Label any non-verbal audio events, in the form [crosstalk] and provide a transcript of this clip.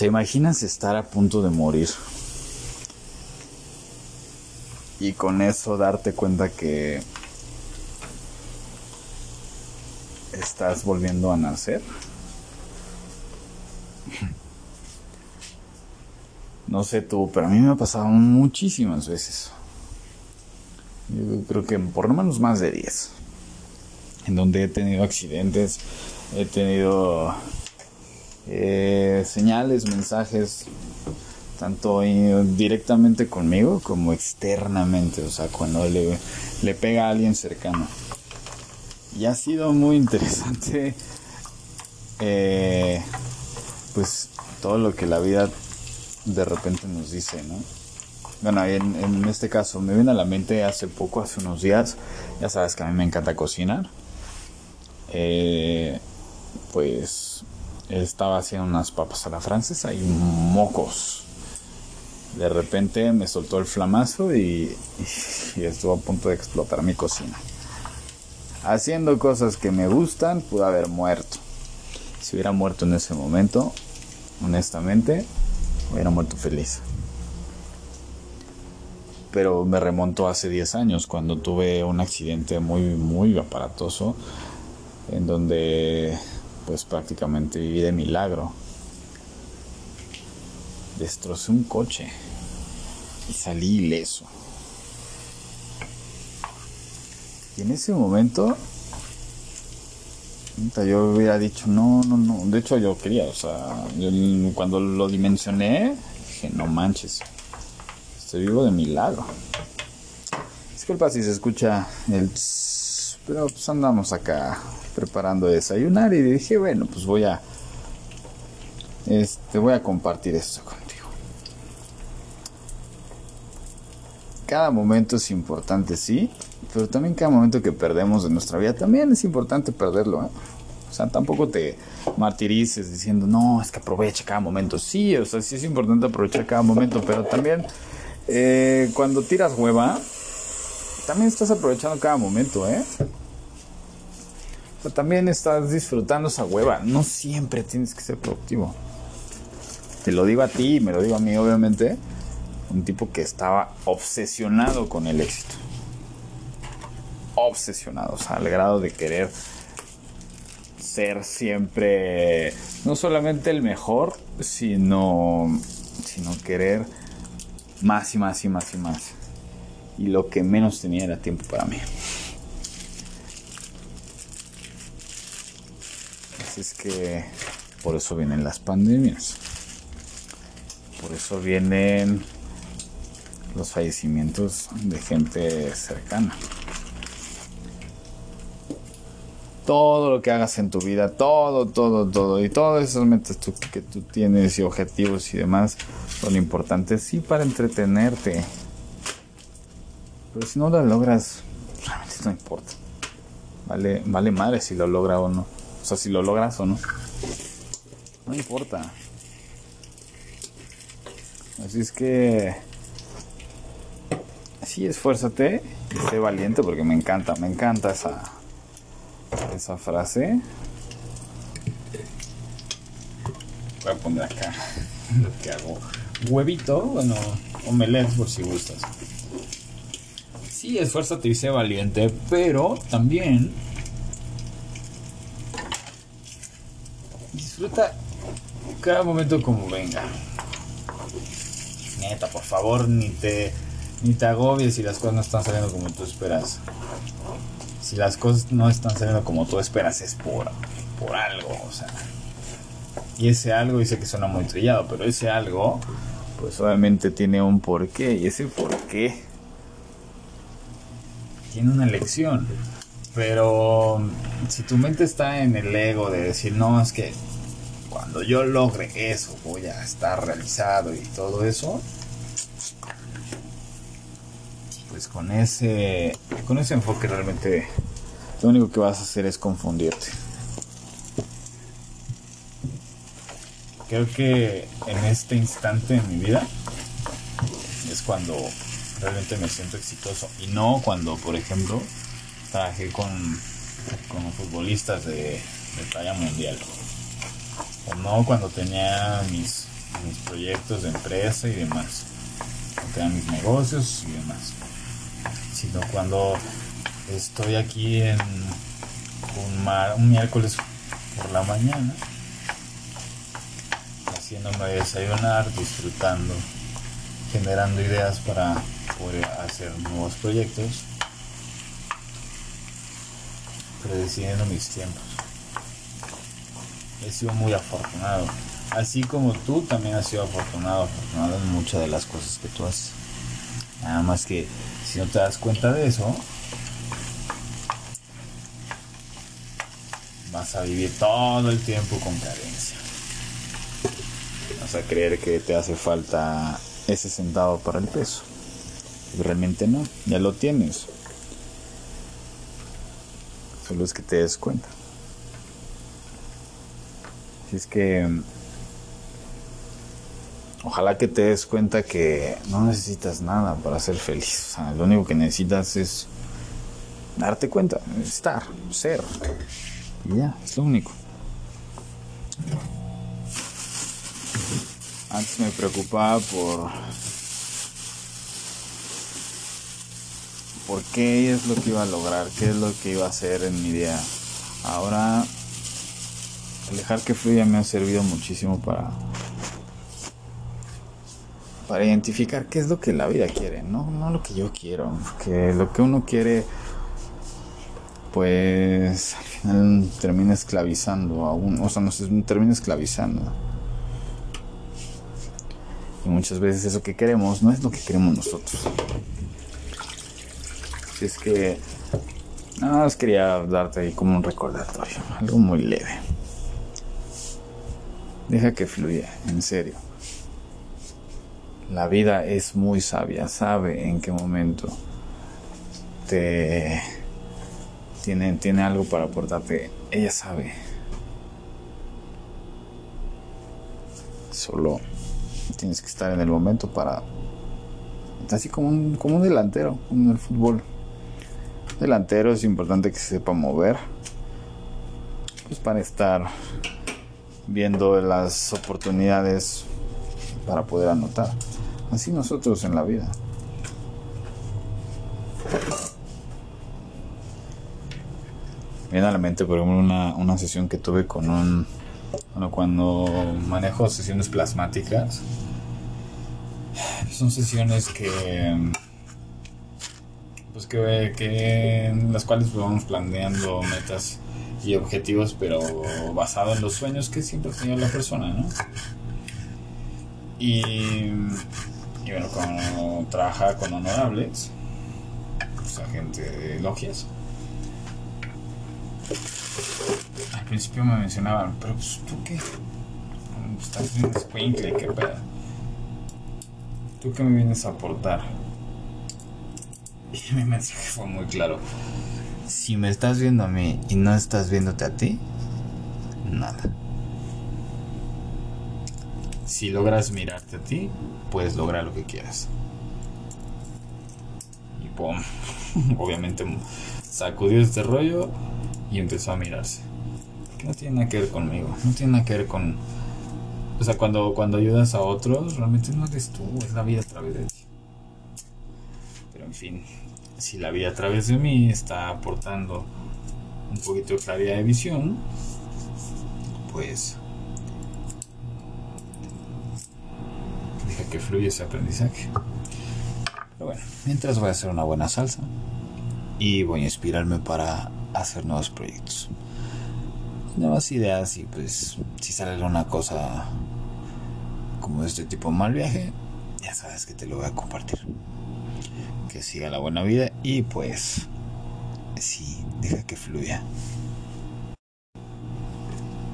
¿Te imaginas estar a punto de morir? Y con eso darte cuenta que estás volviendo a nacer. No sé tú, pero a mí me ha pasado muchísimas veces. Yo creo que por lo menos más de 10. En donde he tenido accidentes, he tenido eh, señales, mensajes, tanto directamente conmigo como externamente, o sea, cuando le, le pega a alguien cercano. Y ha sido muy interesante, [laughs] eh, pues todo lo que la vida de repente nos dice, ¿no? Bueno, en, en, este caso me viene a la mente hace poco, hace unos días, ya sabes que a mí me encanta cocinar. Eh, pues estaba haciendo unas papas a la francesa y mocos. De repente me soltó el flamazo y, estuvo a punto de explotar mi cocina. Haciendo cosas que me gustan, pude haber muerto. Si hubiera muerto en ese momento, honestamente, hubiera muerto feliz. Pero me remonto hace 10 años cuando tuve un accidente muy, muy aparatoso en donde pues prácticamente viví de milagro. Destrocé un coche y salí ileso. Y en ese momento yo hubiera dicho, no, no, no. De hecho, yo quería, o sea, cuando lo dimensioné, dije, no manches, estoy vivo de milagro. Disculpa si se escucha el... pero pues andamos acá preparando desayunar y dije, bueno, pues voy a... Este, voy a compartir esto contigo. Cada momento es importante, sí, pero también cada momento que perdemos de nuestra vida también es importante perderlo. ¿eh? O sea, tampoco te martirices diciendo, no, es que aprovecha cada momento. Sí, o sea, sí es importante aprovechar cada momento, pero también eh, cuando tiras hueva, también estás aprovechando cada momento, ¿eh? Pero también estás disfrutando esa hueva. No siempre tienes que ser productivo. Te lo digo a ti me lo digo a mí, obviamente. Un tipo que estaba obsesionado con el éxito obsesionados al grado de querer ser siempre no solamente el mejor, sino sino querer más y más y más y más. Y lo que menos tenía era tiempo para mí. Así es que por eso vienen las pandemias. Por eso vienen los fallecimientos de gente cercana todo lo que hagas en tu vida, todo, todo, todo, y todas esas metas que tú tienes y objetivos y demás son importantes, sí, para entretenerte. Pero si no lo logras, realmente no importa. Vale, vale madre si lo logra o no. O sea, si lo logras o no. No importa. Así es que... Sí, esfuérzate y sé valiente porque me encanta, me encanta esa esa frase. Voy a poner acá [laughs] lo que hago. Huevito, bueno, omelette por si gustas. Sí, esfuérzate y sé valiente, pero también disfruta cada momento como venga. Neta, por favor, ni te ni te agobies si las cosas no están saliendo como tú esperas si las cosas no están saliendo como tú esperas es por, por algo, o sea. Y ese algo dice que suena muy trillado, pero ese algo, pues obviamente tiene un porqué, y ese porqué tiene una lección. Pero si tu mente está en el ego de decir, no, es que cuando yo logre eso voy a estar realizado y todo eso, pues con ese con ese enfoque realmente lo único que vas a hacer es confundirte. Creo que en este instante de mi vida es cuando realmente me siento exitoso. Y no cuando, por ejemplo, trabajé con, con futbolistas de, de talla mundial. O no cuando tenía mis mis proyectos de empresa y demás, no crear mis negocios y demás, sino cuando estoy aquí en un, un miércoles por la mañana, haciéndome desayunar, disfrutando, generando ideas para poder hacer nuevos proyectos, predeciendo mis tiempos. He sido muy afortunado, así como tú también has sido afortunado, afortunado en muchas de las cosas que tú haces. Nada más que si no te das cuenta de eso, vas a vivir todo el tiempo con carencia. Vas a creer que te hace falta ese centavo para el peso. Realmente no, ya lo tienes. Solo es que te des cuenta. Si es que ojalá que te des cuenta que no necesitas nada para ser feliz. lo único que necesitas es darte cuenta, estar, ser. Y ya, es lo único. Antes me preocupaba por por qué es lo que iba a lograr, qué es lo que iba a hacer en mi día. Ahora dejar que fluya me ha servido muchísimo para para identificar qué es lo que la vida quiere, no, no lo que yo quiero, que lo que uno quiere pues al final termina esclavizando a uno, o sea, nos termina esclavizando. Y muchas veces eso que queremos no es lo que queremos nosotros. Si es que nada más quería darte ahí como un recordatorio, algo muy leve. Deja que fluya, en serio. La vida es muy sabia, sabe en qué momento te tiene, tiene algo para aportarte. Ella sabe. Solo tienes que estar en el momento para. Así como un, como un delantero en el fútbol. Delantero es importante que se sepa mover. Pues para estar viendo las oportunidades para poder anotar. Así nosotros en la vida. viene a la mente, por ejemplo, una, una sesión que tuve con un. Bueno, cuando manejo sesiones plasmáticas, son sesiones que. Pues que, que en las cuales vamos planeando metas y objetivos, pero basado en los sueños que siempre ha tenido la persona, ¿no? Y, y bueno, como trabaja con honorables, pues gente de logias al principio me mencionaban, pero pues tú qué? Estás bien escuincle, qué pedo. ¿Tú qué me vienes a aportar? [laughs] Y mi mensaje fue muy claro. Si me estás viendo a mí y no estás viéndote a ti, nada. Si logras mirarte a ti, puedes lograr lo que quieras. Y pum, [laughs] obviamente sacudió este rollo y empezó a mirarse. No tiene nada que ver conmigo, no tiene nada que ver con... O sea, cuando, cuando ayudas a otros, realmente no eres tú, es la vida a través de ti. En fin, si la vida a través de mí está aportando un poquito de claridad de visión, pues deja que fluya ese aprendizaje. Pero bueno, mientras voy a hacer una buena salsa y voy a inspirarme para hacer nuevos proyectos. Nuevas ideas y pues si sale una cosa como este tipo mal viaje, ya sabes que te lo voy a compartir. Que siga la buena vida y pues sí, deja que fluya.